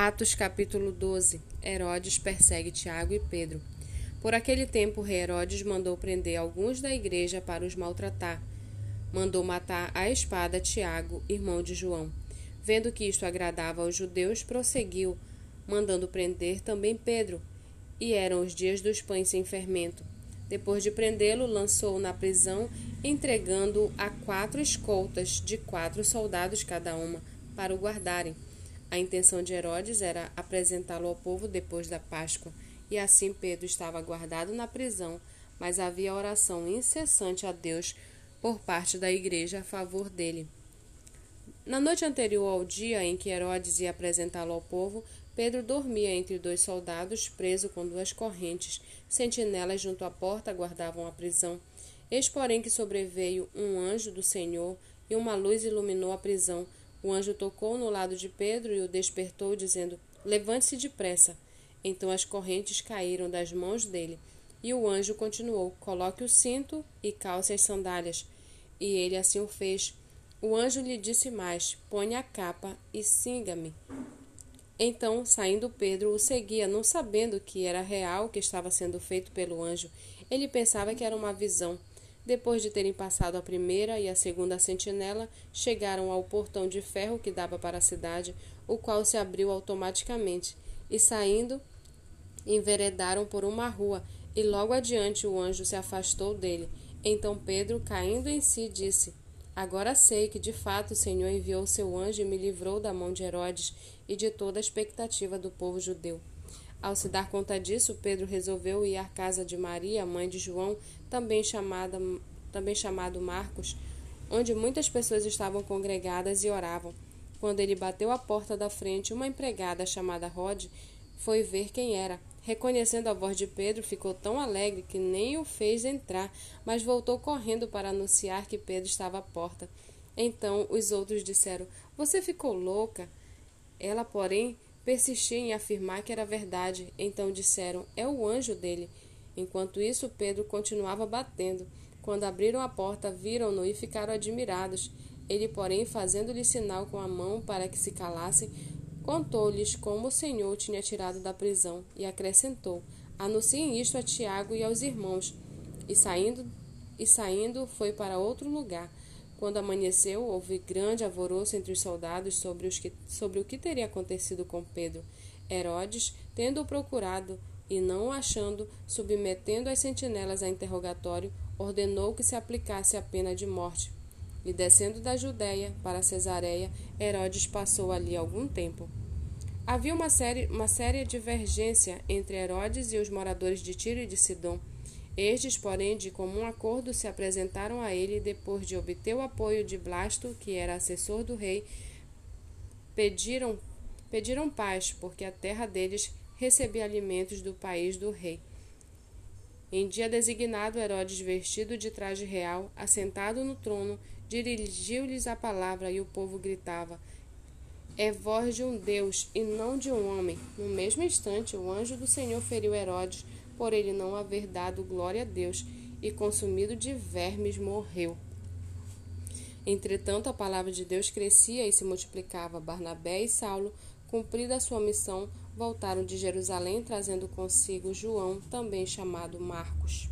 Atos capítulo 12 Herodes persegue Tiago e Pedro. Por aquele tempo, rei Herodes mandou prender alguns da igreja para os maltratar. Mandou matar à espada Tiago, irmão de João. Vendo que isto agradava aos judeus, prosseguiu, mandando prender também Pedro. E eram os dias dos pães sem fermento. Depois de prendê-lo, lançou-o na prisão, entregando-o a quatro escoltas de quatro soldados cada uma, para o guardarem. A intenção de Herodes era apresentá-lo ao povo depois da Páscoa, e assim Pedro estava guardado na prisão, mas havia oração incessante a Deus por parte da igreja a favor dele. Na noite anterior ao dia em que Herodes ia apresentá-lo ao povo, Pedro dormia entre dois soldados, preso com duas correntes. Sentinelas junto à porta guardavam a prisão. Eis, porém, que sobreveio um anjo do Senhor, e uma luz iluminou a prisão. O anjo tocou no lado de Pedro e o despertou, dizendo: Levante-se depressa. Então as correntes caíram das mãos dele. E o anjo continuou: Coloque o cinto e calce as sandálias. E ele assim o fez. O anjo lhe disse mais: Ponha a capa e siga-me. Então, saindo Pedro, o seguia, não sabendo que era real o que estava sendo feito pelo anjo. Ele pensava que era uma visão. Depois de terem passado a primeira e a segunda sentinela, chegaram ao portão de ferro que dava para a cidade, o qual se abriu automaticamente, e saindo, enveredaram por uma rua, e logo adiante o anjo se afastou dele. Então Pedro, caindo em si, disse: Agora sei que de fato o Senhor enviou seu anjo e me livrou da mão de Herodes e de toda a expectativa do povo judeu. Ao se dar conta disso, Pedro resolveu ir à casa de Maria, mãe de João, também, chamada, também chamado Marcos, onde muitas pessoas estavam congregadas e oravam. Quando ele bateu à porta da frente, uma empregada chamada Rod foi ver quem era. Reconhecendo a voz de Pedro, ficou tão alegre que nem o fez entrar, mas voltou correndo para anunciar que Pedro estava à porta. Então os outros disseram: Você ficou louca? Ela, porém, persistia em afirmar que era verdade, então disseram: É o anjo dele. Enquanto isso, Pedro continuava batendo. Quando abriram a porta, viram-no e ficaram admirados. Ele, porém, fazendo-lhe sinal com a mão para que se calassem, contou-lhes como o Senhor tinha tirado da prisão e acrescentou: Anunciem isto a Tiago e aos irmãos. E saindo, e saindo foi para outro lugar. Quando amanheceu, houve grande alvoroço entre os soldados sobre, os que, sobre o que teria acontecido com Pedro. Herodes, tendo-o procurado e não o achando, submetendo as sentinelas a interrogatório, ordenou que se aplicasse a pena de morte. E descendo da Judéia para Cesareia, Herodes passou ali algum tempo. Havia uma, série, uma séria divergência entre Herodes e os moradores de Tiro e de Sidom. Estes, porém, de comum acordo, se apresentaram a ele depois de obter o apoio de Blasto, que era assessor do rei, pediram, pediram paz, porque a terra deles recebia alimentos do país do rei. Em dia designado, Herodes, vestido de traje real, assentado no trono, dirigiu-lhes a palavra e o povo gritava: É voz de um Deus e não de um homem. No mesmo instante, o anjo do Senhor feriu Herodes por ele não haver dado glória a Deus, e consumido de vermes morreu. Entretanto, a palavra de Deus crescia e se multiplicava. Barnabé e Saulo, cumprida a sua missão, voltaram de Jerusalém trazendo consigo João, também chamado Marcos.